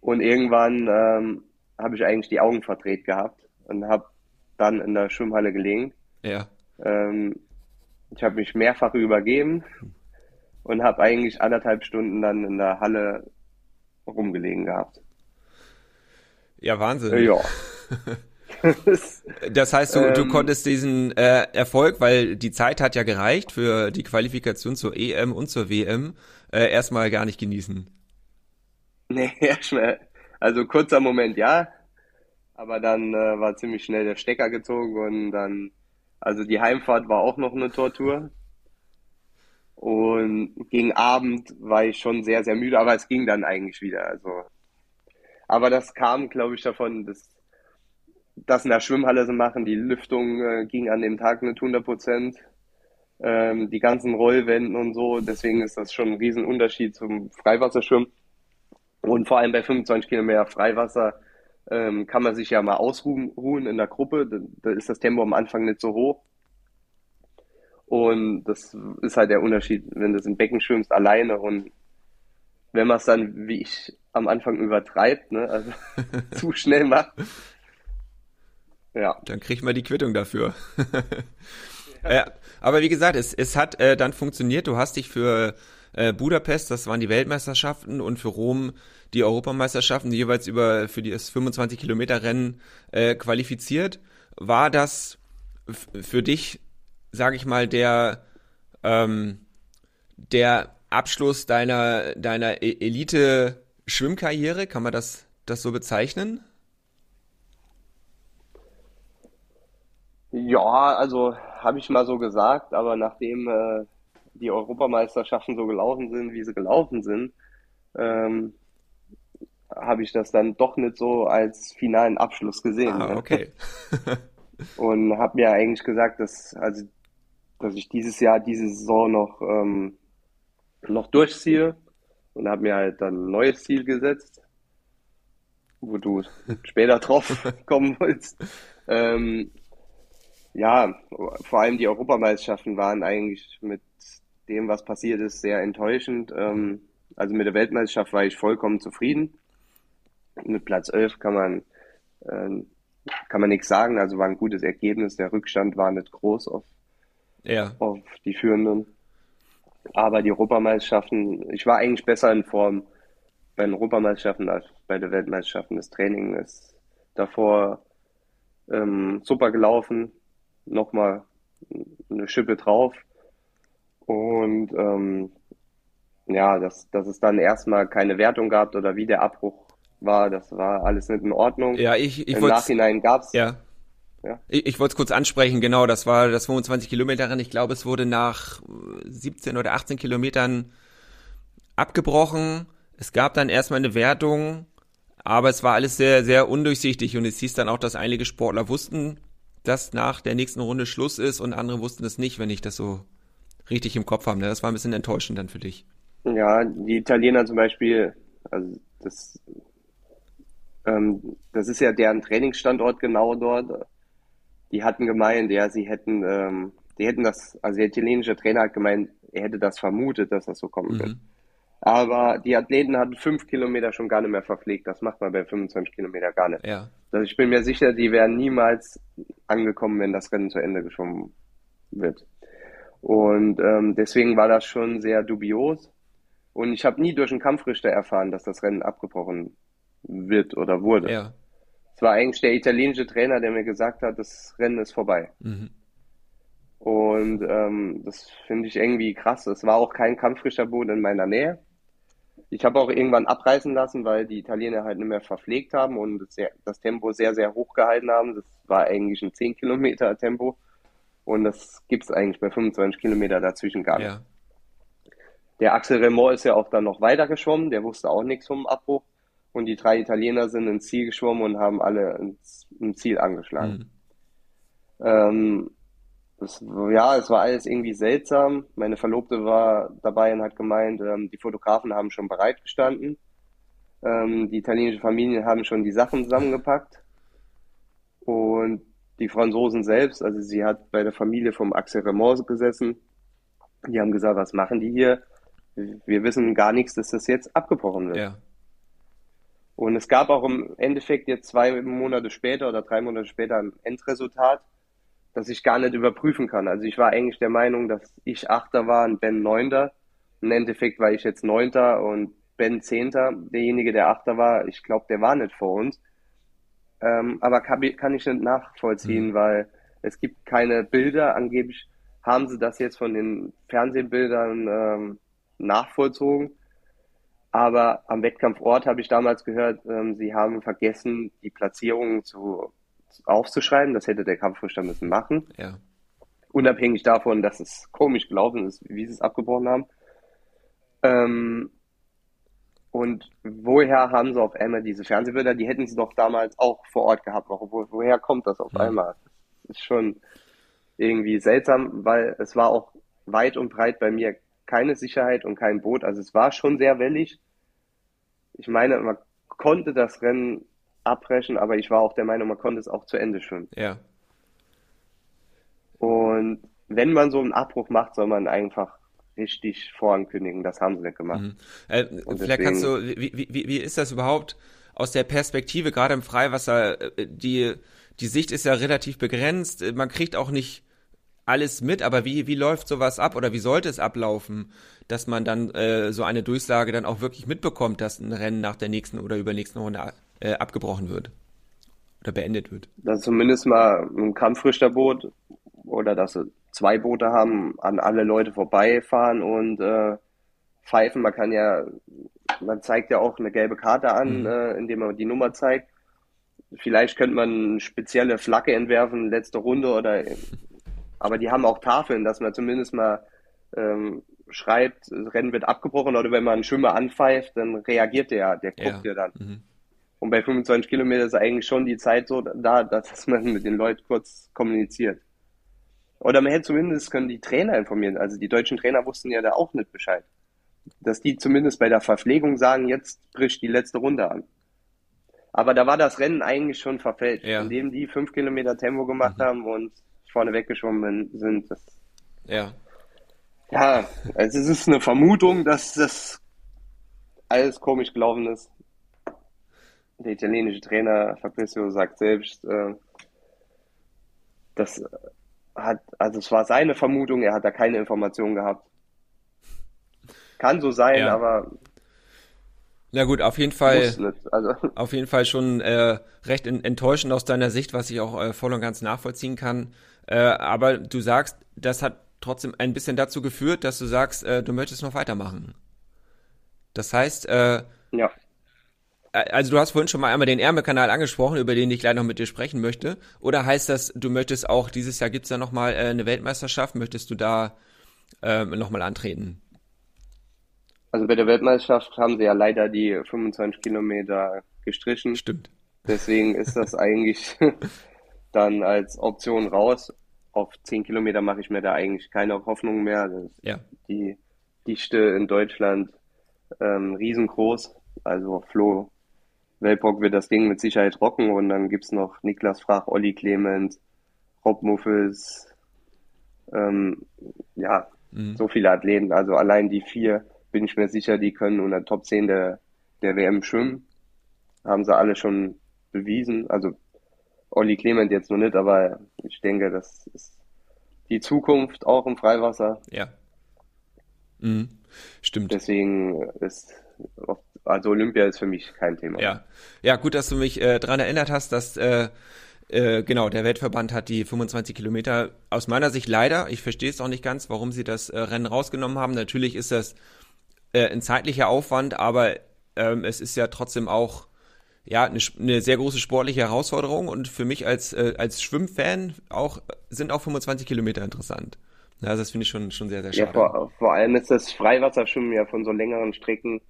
Und irgendwann ähm, habe ich eigentlich die Augen verdreht gehabt und habe dann in der Schwimmhalle gelegen. Ja. Ähm, ich habe mich mehrfach übergeben und habe eigentlich anderthalb Stunden dann in der Halle rumgelegen gehabt. Ja, Wahnsinn. Ja. das heißt, du, ähm, du konntest diesen äh, Erfolg, weil die Zeit hat ja gereicht für die Qualifikation zur EM und zur WM, äh, erstmal gar nicht genießen. Nee, erstmal, also kurzer Moment ja, aber dann äh, war ziemlich schnell der Stecker gezogen und dann Also die Heimfahrt war auch noch eine Tortur. Und gegen Abend war ich schon sehr, sehr müde, aber es ging dann eigentlich wieder. Also, aber das kam, glaube ich, davon, dass das in der Schwimmhalle so machen. Die Lüftung äh, ging an dem Tag nicht 100 Prozent. Ähm, die ganzen Rollwänden und so. Deswegen ist das schon ein Riesenunterschied zum Freiwasserschwimmen. Und vor allem bei 25 Kilometer Freiwasser ähm, kann man sich ja mal ausruhen in der Gruppe. Da, da ist das Tempo am Anfang nicht so hoch. Und das ist halt der Unterschied, wenn du im Becken schwimmst alleine und wenn man es dann, wie ich, am Anfang übertreibt, ne, also zu schnell macht. Ja. Dann kriegt man die Quittung dafür. ja. aber wie gesagt, es, es hat äh, dann funktioniert. Du hast dich für äh, Budapest, das waren die Weltmeisterschaften, und für Rom die Europameisterschaften, die jeweils über für das 25 Kilometer Rennen äh, qualifiziert. War das für dich, sage ich mal, der ähm, der Abschluss deiner deiner e-, Elite Schwimmkarriere? Kann man das das so bezeichnen? Ja, also habe ich mal so gesagt, aber nachdem äh, die Europameisterschaften so gelaufen sind, wie sie gelaufen sind, ähm, habe ich das dann doch nicht so als finalen Abschluss gesehen. Ah, ne? okay. und habe mir eigentlich gesagt, dass, also, dass ich dieses Jahr, diese Saison noch, ähm, noch durchziehe und habe mir halt dann ein neues Ziel gesetzt, wo du später drauf kommen willst. Ähm, ja, vor allem die Europameisterschaften waren eigentlich mit dem, was passiert ist, sehr enttäuschend. Ähm, also mit der Weltmeisterschaft war ich vollkommen zufrieden. Mit Platz 11 kann man, ähm, kann man nichts sagen. Also war ein gutes Ergebnis. Der Rückstand war nicht groß auf, ja. auf die Führenden. Aber die Europameisterschaften, ich war eigentlich besser in Form bei den Europameisterschaften als bei den Weltmeisterschaften. Das Training ist davor ähm, super gelaufen. Nochmal eine Schippe drauf. Und ähm, ja, dass, dass es dann erstmal keine Wertung gab oder wie der Abbruch war, das war alles nicht in Ordnung. Ja, ich, ich Im Nachhinein gab's. Ja. ja. Ich, ich wollte es kurz ansprechen, genau, das war das 25 Kilometer Rennen. Ich glaube, es wurde nach 17 oder 18 Kilometern abgebrochen. Es gab dann erstmal eine Wertung, aber es war alles sehr, sehr undurchsichtig und es hieß dann auch, dass einige Sportler wussten, dass nach der nächsten Runde Schluss ist und andere wussten es nicht, wenn ich das so richtig im Kopf habe. Ne? Das war ein bisschen enttäuschend dann für dich. Ja, die Italiener zum Beispiel, also das ähm, das ist ja deren Trainingsstandort genau dort. Die hatten gemeint, ja, sie hätten, ähm, die hätten das, also der italienische Trainer hat gemeint, er hätte das vermutet, dass das so kommen mhm. wird. Aber die Athleten hatten fünf Kilometer schon gar nicht mehr verpflegt. Das macht man bei 25 Kilometer gar nicht. Ja. Also ich bin mir sicher, die wären niemals angekommen, wenn das Rennen zu Ende geschwommen wird. Und ähm, deswegen war das schon sehr dubios. Und ich habe nie durch einen Kampfrichter erfahren, dass das Rennen abgebrochen wird oder wurde. Ja. Es war eigentlich der italienische Trainer, der mir gesagt hat, das Rennen ist vorbei. Mhm. Und ähm, das finde ich irgendwie krass. Es war auch kein Kampfrichterboot in meiner Nähe. Ich habe auch irgendwann abreißen lassen, weil die Italiener halt nicht mehr verpflegt haben und das, das Tempo sehr, sehr hoch gehalten haben. Das war eigentlich ein 10 Kilometer Tempo. Und das gibt es eigentlich bei 25 Kilometer dazwischen gar nicht. Ja. Der Axel Remor ist ja auch dann noch weiter geschwommen, der wusste auch nichts vom Abbruch. Und die drei Italiener sind ins Ziel geschwommen und haben alle ins, im Ziel angeschlagen. Mhm. Ähm, das, ja, es war alles irgendwie seltsam. Meine Verlobte war dabei und hat gemeint, ähm, die Fotografen haben schon bereit gestanden. Ähm, die italienische Familien haben schon die Sachen zusammengepackt. Und die Franzosen selbst, also sie hat bei der Familie vom Axel Remors gesessen. Die haben gesagt, was machen die hier? Wir wissen gar nichts, dass das jetzt abgebrochen wird. Ja. Und es gab auch im Endeffekt jetzt zwei Monate später oder drei Monate später ein Endresultat, das ich gar nicht überprüfen kann. Also ich war eigentlich der Meinung, dass ich Achter war und Ben Neunter. Im Endeffekt war ich jetzt Neunter und Ben Zehnter. Derjenige, der Achter war, ich glaube, der war nicht vor uns. Ähm, aber kann, kann, ich nicht nachvollziehen, mhm. weil es gibt keine Bilder. Angeblich haben sie das jetzt von den Fernsehbildern ähm, nachvollzogen. Aber am Wettkampfort habe ich damals gehört, ähm, sie haben vergessen, die Platzierungen zu, aufzuschreiben. Das hätte der Kampfrichter müssen machen. Ja. unabhängig davon, dass es komisch gelaufen ist, wie sie es abgebrochen haben. Ähm, und woher haben sie auf einmal diese Fernsehbilder? Die hätten sie doch damals auch vor Ort gehabt. Wo, woher kommt das auf einmal? Das ist schon irgendwie seltsam, weil es war auch weit und breit bei mir keine Sicherheit und kein Boot. Also es war schon sehr wellig. Ich meine, man konnte das Rennen abbrechen, aber ich war auch der Meinung, man konnte es auch zu Ende schwimmen. Ja. Und wenn man so einen Abbruch macht, soll man einfach richtig vorankündigen. Das haben sie nicht gemacht. Mhm. Äh, vielleicht kannst du, wie, wie, wie ist das überhaupt aus der Perspektive, gerade im Freiwasser, äh, die, die Sicht ist ja relativ begrenzt, man kriegt auch nicht alles mit, aber wie, wie läuft sowas ab oder wie sollte es ablaufen, dass man dann äh, so eine Durchsage dann auch wirklich mitbekommt, dass ein Rennen nach der nächsten oder übernächsten Runde äh, abgebrochen wird oder beendet wird? Dass zumindest mal ein Kampfrichterboot oder dass sie zwei Boote haben, an alle Leute vorbeifahren und äh, pfeifen. Man kann ja, man zeigt ja auch eine gelbe Karte an, mhm. äh, indem man die Nummer zeigt. Vielleicht könnte man eine spezielle Flagge entwerfen, letzte Runde oder aber die haben auch Tafeln, dass man zumindest mal ähm, schreibt, das Rennen wird abgebrochen oder wenn man einen Schwimmer anpfeift, dann reagiert der, der guckt ja, ja dann. Mhm. Und bei 25 Kilometer ist eigentlich schon die Zeit so da, dass man mit den Leuten kurz kommuniziert. Oder man hätte zumindest können die Trainer informieren. Also die deutschen Trainer wussten ja da auch nicht Bescheid. Dass die zumindest bei der Verpflegung sagen, jetzt bricht die letzte Runde an. Aber da war das Rennen eigentlich schon verfälscht, ja. indem die fünf Kilometer Tempo gemacht mhm. haben und vorne weggeschwommen sind. Das, ja. Ja, also es ist eine Vermutung, dass das alles komisch gelaufen ist. Der italienische Trainer Fabrizio sagt selbst, äh, das hat, also es war seine Vermutung, er hat da keine Informationen gehabt. Kann so sein, ja. aber na gut, auf jeden Fall, also. auf jeden Fall schon äh, recht enttäuschend aus deiner Sicht, was ich auch äh, voll und ganz nachvollziehen kann. Äh, aber du sagst, das hat trotzdem ein bisschen dazu geführt, dass du sagst, äh, du möchtest noch weitermachen. Das heißt, äh, ja. Also du hast vorhin schon mal einmal den Ärmelkanal angesprochen, über den ich gleich noch mit dir sprechen möchte. Oder heißt das, du möchtest auch, dieses Jahr gibt's ja nochmal äh, eine Weltmeisterschaft, möchtest du da äh, nochmal antreten? Also bei der Weltmeisterschaft haben sie ja leider die 25 Kilometer gestrichen. Stimmt. Deswegen ist das eigentlich dann als Option raus. Auf 10 Kilometer mache ich mir da eigentlich keine Hoffnung mehr. ja. Die Dichte in Deutschland ähm, riesengroß. Also Flo Weltbock wird das Ding mit Sicherheit rocken und dann gibt es noch Niklas Frach, Olli Clement, Rob Muffels, ähm, ja, mhm. so viele Athleten. Also allein die vier bin ich mir sicher, die können unter Top 10 der, der WM schwimmen. Haben sie alle schon bewiesen. Also Olli Clement jetzt noch nicht, aber ich denke, das ist die Zukunft auch im Freiwasser. Ja. Mhm. Stimmt. Deswegen ist also Olympia ist für mich kein Thema. Ja, ja, gut, dass du mich äh, daran erinnert hast, dass äh, äh, genau der Weltverband hat die 25 Kilometer aus meiner Sicht leider. Ich verstehe es auch nicht ganz, warum sie das äh, Rennen rausgenommen haben. Natürlich ist das äh, ein zeitlicher Aufwand, aber ähm, es ist ja trotzdem auch ja eine, eine, sehr große sportliche Herausforderung und für mich als äh, als Schwimmfan auch sind auch 25 Kilometer interessant. Ja, das finde ich schon schon sehr sehr schade. Ja, vor, vor allem ist das Freiwasserschwimmen ja von so längeren Strecken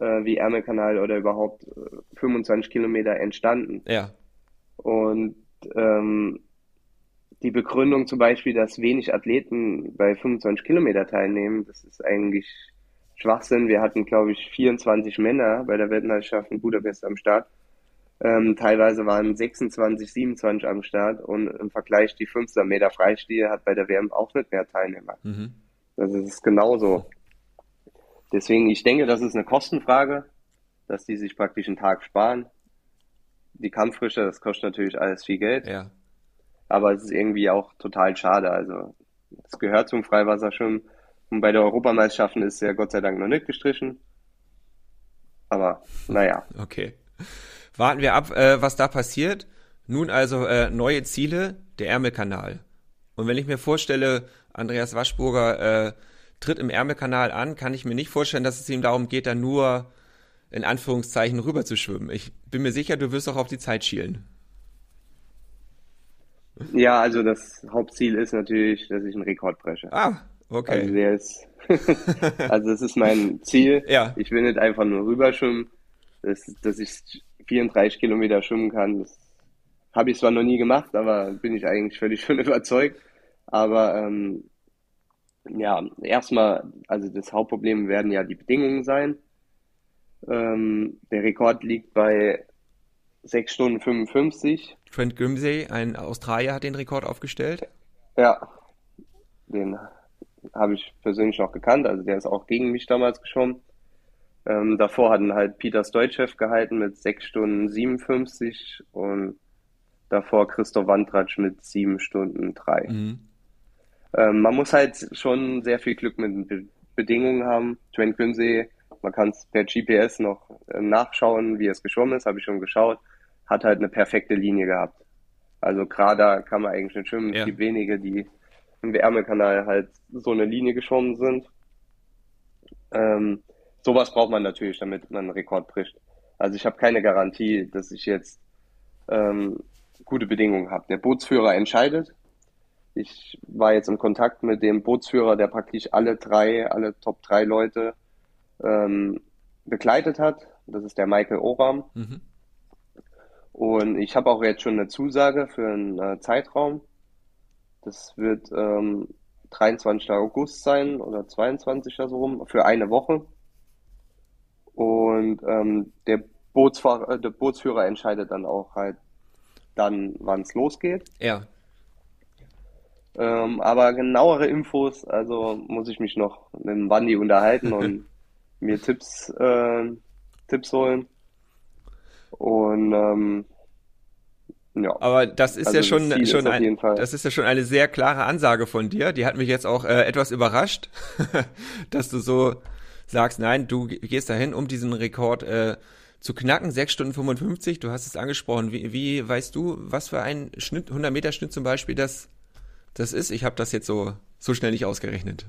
äh, wie Ärmelkanal oder überhaupt äh, 25 Kilometer entstanden. Ja. Und ähm, die Begründung zum Beispiel, dass wenig Athleten bei 25 Kilometer teilnehmen, das ist eigentlich Schwachsinn. Wir hatten, glaube ich, 24 Männer bei der Weltmeisterschaft in Budapest am Start. Ähm, teilweise waren 26, 27 am Start und im Vergleich die 15 Meter Freistil hat bei der WM auch nicht mehr Teilnehmer. Mhm. Das ist genauso. Deswegen, ich denke, das ist eine Kostenfrage, dass die sich praktisch einen Tag sparen. Die Kampffrische, das kostet natürlich alles viel Geld. Ja. Aber es ist irgendwie auch total schade. Also, es gehört zum Freiwasserschwimmen. Und bei der Europameisterschaften ist ja Gott sei Dank noch nicht gestrichen. Aber naja. Okay. Warten wir ab, äh, was da passiert. Nun also äh, neue Ziele, der Ärmelkanal. Und wenn ich mir vorstelle, Andreas Waschburger äh, tritt im Ärmelkanal an, kann ich mir nicht vorstellen, dass es ihm darum geht, da nur in Anführungszeichen rüber zu schwimmen. Ich bin mir sicher, du wirst auch auf die Zeit schielen. Ja, also das Hauptziel ist natürlich, dass ich einen Rekord breche. Ah, okay. Also der ist, also das ist mein Ziel. Ja. Ich will nicht einfach nur rüberschwimmen, dass, dass ich 34 Kilometer schwimmen kann. Das habe ich zwar noch nie gemacht, aber bin ich eigentlich völlig von überzeugt. Aber ähm, ja, erstmal, also das Hauptproblem werden ja die Bedingungen sein. Ähm, der Rekord liegt bei 6 Stunden 55. Trent Grimsey, ein Australier, hat den Rekord aufgestellt. Ja, den habe ich persönlich noch gekannt. Also der ist auch gegen mich damals geschwommen. Ähm, davor hatten halt Peter Stoichev gehalten mit 6 Stunden 57 und davor Christoph Wandratsch mit 7 Stunden 3. Mhm. Ähm, man muss halt schon sehr viel Glück mit den Be Bedingungen haben. Trent Grimsey, man kann es per GPS noch äh, nachschauen, wie es geschwommen ist, habe ich schon geschaut, hat halt eine perfekte Linie gehabt. Also gerade kann man eigentlich nicht schwimmen. Ja. Es gibt wenige, die im Wärmekanal halt so eine Linie geschwommen sind. Ähm, sowas braucht man natürlich, damit man einen Rekord bricht. Also ich habe keine Garantie, dass ich jetzt ähm, gute Bedingungen habe. Der Bootsführer entscheidet. Ich war jetzt im Kontakt mit dem Bootsführer, der praktisch alle drei, alle Top drei Leute ähm, begleitet hat. Das ist der Michael Oram. Mhm. Und ich habe auch jetzt schon eine Zusage für einen äh, Zeitraum. Das wird ähm, 23. August sein oder 22. so rum, für eine Woche. Und ähm, der Bootsfahrer, äh, der Bootsführer entscheidet dann auch halt dann, wann es losgeht. Ja. Ähm, aber genauere Infos, also muss ich mich noch mit dem Wandi unterhalten und mir Tipps, äh, Tipps holen. Und ähm, ja, Aber das ist Also ja das schon, ist schon ein, das ist ja schon eine sehr klare Ansage von dir. Die hat mich jetzt auch äh, etwas überrascht, dass du so sagst, nein, du gehst dahin, um diesen Rekord äh, zu knacken, 6 Stunden 55, du hast es angesprochen. Wie, wie weißt du, was für ein Schnitt, 100 Meter Schnitt zum Beispiel das, das ist? Ich habe das jetzt so, so schnell nicht ausgerechnet.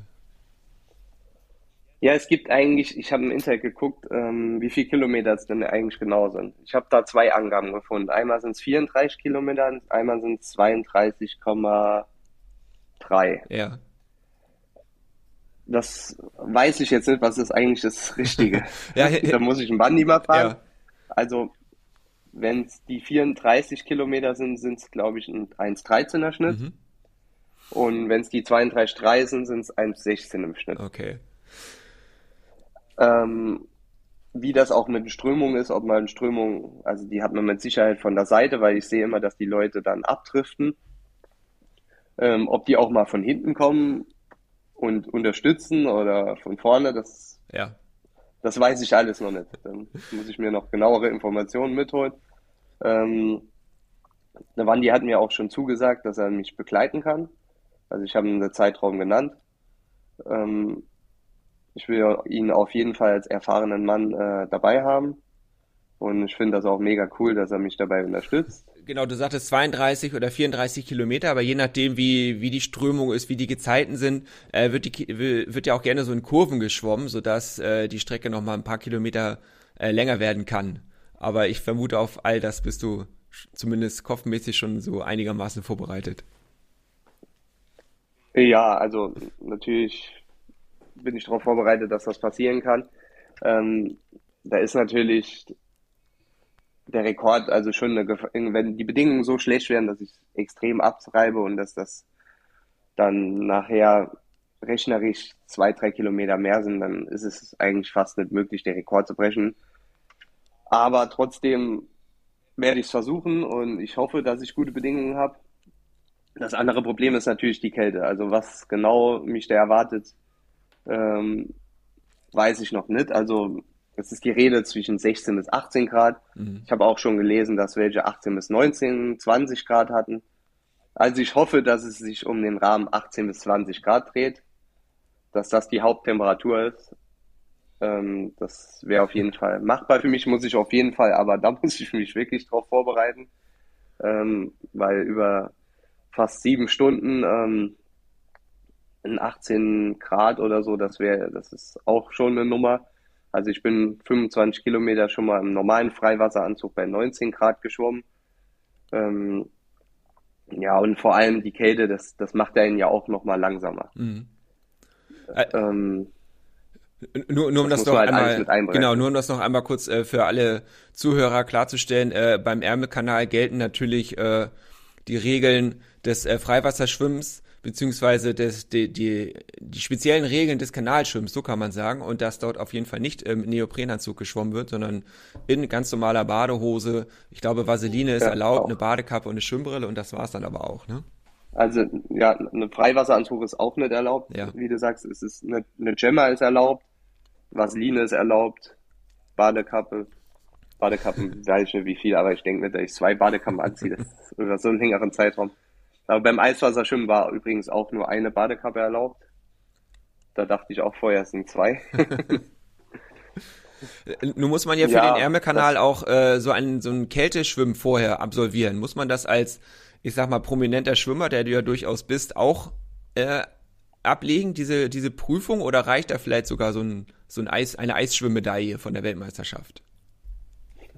Ja, es gibt eigentlich, ich habe im Internet geguckt, ähm, wie viele Kilometer es denn eigentlich genau sind. Ich habe da zwei Angaben gefunden. Einmal sind es 34 Kilometer, einmal sind es 32,3. Ja. Das weiß ich jetzt nicht, was ist eigentlich das Richtige. Ja, Da muss ich einen Bandi mal fragen. Ja. Also, wenn es die 34 Kilometer sind, sind es, glaube ich, ein 1,13er Schnitt. Mhm. Und wenn es die 32,3 sind, sind es 1,16 im Schnitt. Okay. Ähm, wie das auch mit den Strömungen ist, ob man Strömung, also die hat man mit Sicherheit von der Seite, weil ich sehe immer, dass die Leute dann abdriften. Ähm, ob die auch mal von hinten kommen und unterstützen oder von vorne, das, Ja. das weiß ich alles noch nicht. Dann muss ich mir noch genauere Informationen mitholen. Ähm, der Wandi hat mir auch schon zugesagt, dass er mich begleiten kann. Also ich habe einen Zeitraum genannt. Ähm, ich will ihn auf jeden Fall als erfahrenen Mann äh, dabei haben. Und ich finde das auch mega cool, dass er mich dabei unterstützt. Genau, du sagtest 32 oder 34 Kilometer, aber je nachdem, wie, wie die Strömung ist, wie die Gezeiten sind, äh, wird, die, wird ja auch gerne so in Kurven geschwommen, sodass äh, die Strecke noch mal ein paar Kilometer äh, länger werden kann. Aber ich vermute, auf all das bist du zumindest kopfmäßig schon so einigermaßen vorbereitet. Ja, also natürlich bin ich darauf vorbereitet, dass das passieren kann. Ähm, da ist natürlich der Rekord, also schon eine Gefahr, wenn die Bedingungen so schlecht werden, dass ich extrem abtreibe und dass das dann nachher rechnerisch zwei, drei Kilometer mehr sind, dann ist es eigentlich fast nicht möglich, den Rekord zu brechen. Aber trotzdem werde ich es versuchen und ich hoffe, dass ich gute Bedingungen habe. Das andere Problem ist natürlich die Kälte. Also was genau mich da erwartet, ähm, weiß ich noch nicht. Also es ist die Rede zwischen 16 bis 18 Grad. Mhm. Ich habe auch schon gelesen, dass welche 18 bis 19, 20 Grad hatten. Also ich hoffe, dass es sich um den Rahmen 18 bis 20 Grad dreht, dass das die Haupttemperatur ist. Ähm, das wäre auf jeden Fall machbar für mich, muss ich auf jeden Fall, aber da muss ich mich wirklich drauf vorbereiten, ähm, weil über fast sieben Stunden ähm, in 18 Grad oder so, das wäre, das ist auch schon eine Nummer. Also ich bin 25 Kilometer schon mal im normalen Freiwasseranzug bei 19 Grad geschwommen. Ähm, Ja, und vor allem die Kälte, das, das macht einen ja auch nochmal langsamer. Mhm. Ähm, Nur, nur um das, muss noch halt einmal, genau, nur um das noch einmal kurz äh, für alle Zuhörer klarzustellen, äh, beim Ärmelkanal gelten natürlich äh, die Regeln des äh, Freiwasserschwimmens beziehungsweise des, die, die, die speziellen Regeln des Kanalschwimmens, so kann man sagen, und dass dort auf jeden Fall nicht im Neoprenanzug geschwommen wird, sondern in ganz normaler Badehose. Ich glaube, Vaseline ist Ja, erlaubt, auch. eine Badekappe und eine Schwimmbrille und das war's dann aber auch, ne? Also, ja, ein Freiwasseranzug ist auch nicht erlaubt. Ja. Wie du sagst, es ist eine, eine Gemma ist erlaubt, Vaseline ist erlaubt, Badekappe. Badekappen weiß ich nicht wie viel, aber ich denke nicht, dass ich zwei Badekappen anziehe. Das ist über so einen längeren Zeitraum. Aber beim Eiswasserschwimmen war übrigens auch nur eine Badekappe erlaubt. Da dachte ich auch vorher, es sind zwei. Nun muss man ja für Ja, den Ärmelkanal auch äh, so einen so einen Kälteschwimmen vorher absolvieren. Muss man das als, ich sag mal, prominenter Schwimmer, der du ja durchaus bist, auch äh, ablegen, diese, diese Prüfung, oder reicht da vielleicht sogar so ein, so ein Eis, eine Eisschwimmmedaille von der Weltmeisterschaft?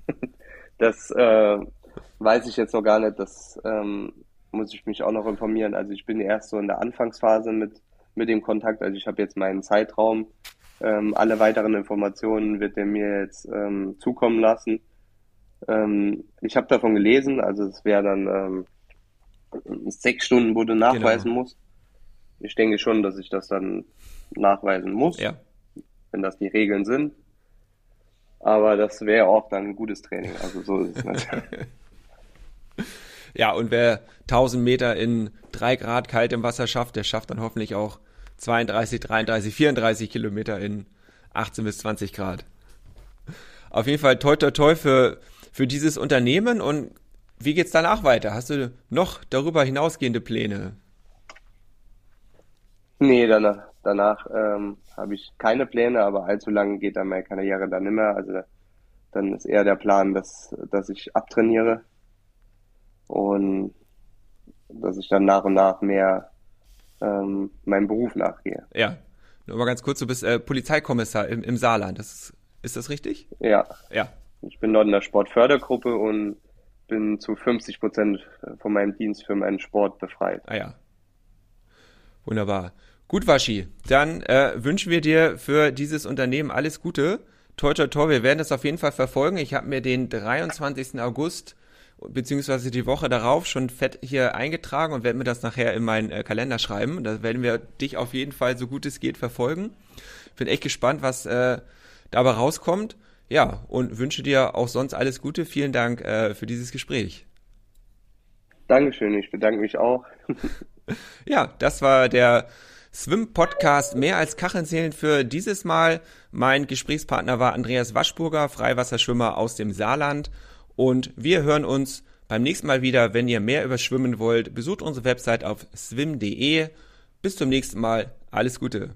Das äh, weiß ich jetzt noch gar nicht. Das ähm, muss ich mich auch noch informieren. Also ich bin erst so in der Anfangsphase mit, mit dem Kontakt. Also ich habe jetzt meinen Zeitraum. Ähm, alle weiteren Informationen wird er mir jetzt ähm, zukommen lassen. Ähm, ich habe davon gelesen. Also es wäre dann ähm, sechs Stunden, wo du nachweisen musst. Ich denke schon, dass ich das dann nachweisen muss, Ja. wenn das die Regeln sind. Aber das wäre auch dann ein gutes Training. Also so ist es nicht. Ja, und wer 1000 Meter in drei Grad kaltem Wasser schafft, der schafft dann hoffentlich auch 32, 33, 34 Kilometer in 18 bis 20 Grad. Auf jeden Fall toi toi toi für, für dieses Unternehmen und wie geht's danach weiter? Hast du noch darüber hinausgehende Pläne? Nee, danach, danach ähm, habe ich keine Pläne, aber allzu lange geht dann meine Karriere dann mehr. Also dann ist eher der Plan, dass, dass ich abtrainiere und dass ich dann nach und nach mehr ähm, meinem Beruf nachgehe. Ja, nur mal ganz kurz, du bist äh, Polizeikommissar im, im Saarland. Das ist, ist das richtig? Ja, Ja. ich bin dort in der Sportfördergruppe und bin zu 50 Prozent von meinem Dienst für meinen Sport befreit. Ah ja. Wunderbar. Gut, Waschi. Dann äh, wünschen wir dir für dieses Unternehmen alles Gute. Toi, toi, toi. Wir werden das auf jeden Fall verfolgen. Ich habe mir den 23. August beziehungsweise die Woche darauf schon fett hier eingetragen und werde mir das nachher in meinen äh, Kalender schreiben. Da werden wir dich auf jeden Fall so gut es geht verfolgen. Bin echt gespannt, was äh, dabei rauskommt. Ja, und wünsche dir auch sonst alles Gute. Vielen Dank äh, für dieses Gespräch. Dankeschön, ich bedanke mich auch. Ja, das war der Swim-Podcast Mehr als Kacheln zählen für dieses Mal. Mein Gesprächspartner war Andreas Waschburger, Freiwasserschwimmer aus dem Saarland. Und wir hören uns beim nächsten Mal wieder. Wenn ihr mehr über Schwimmen wollt, besucht unsere Website auf swim.de. Bis zum nächsten Mal. Alles Gute.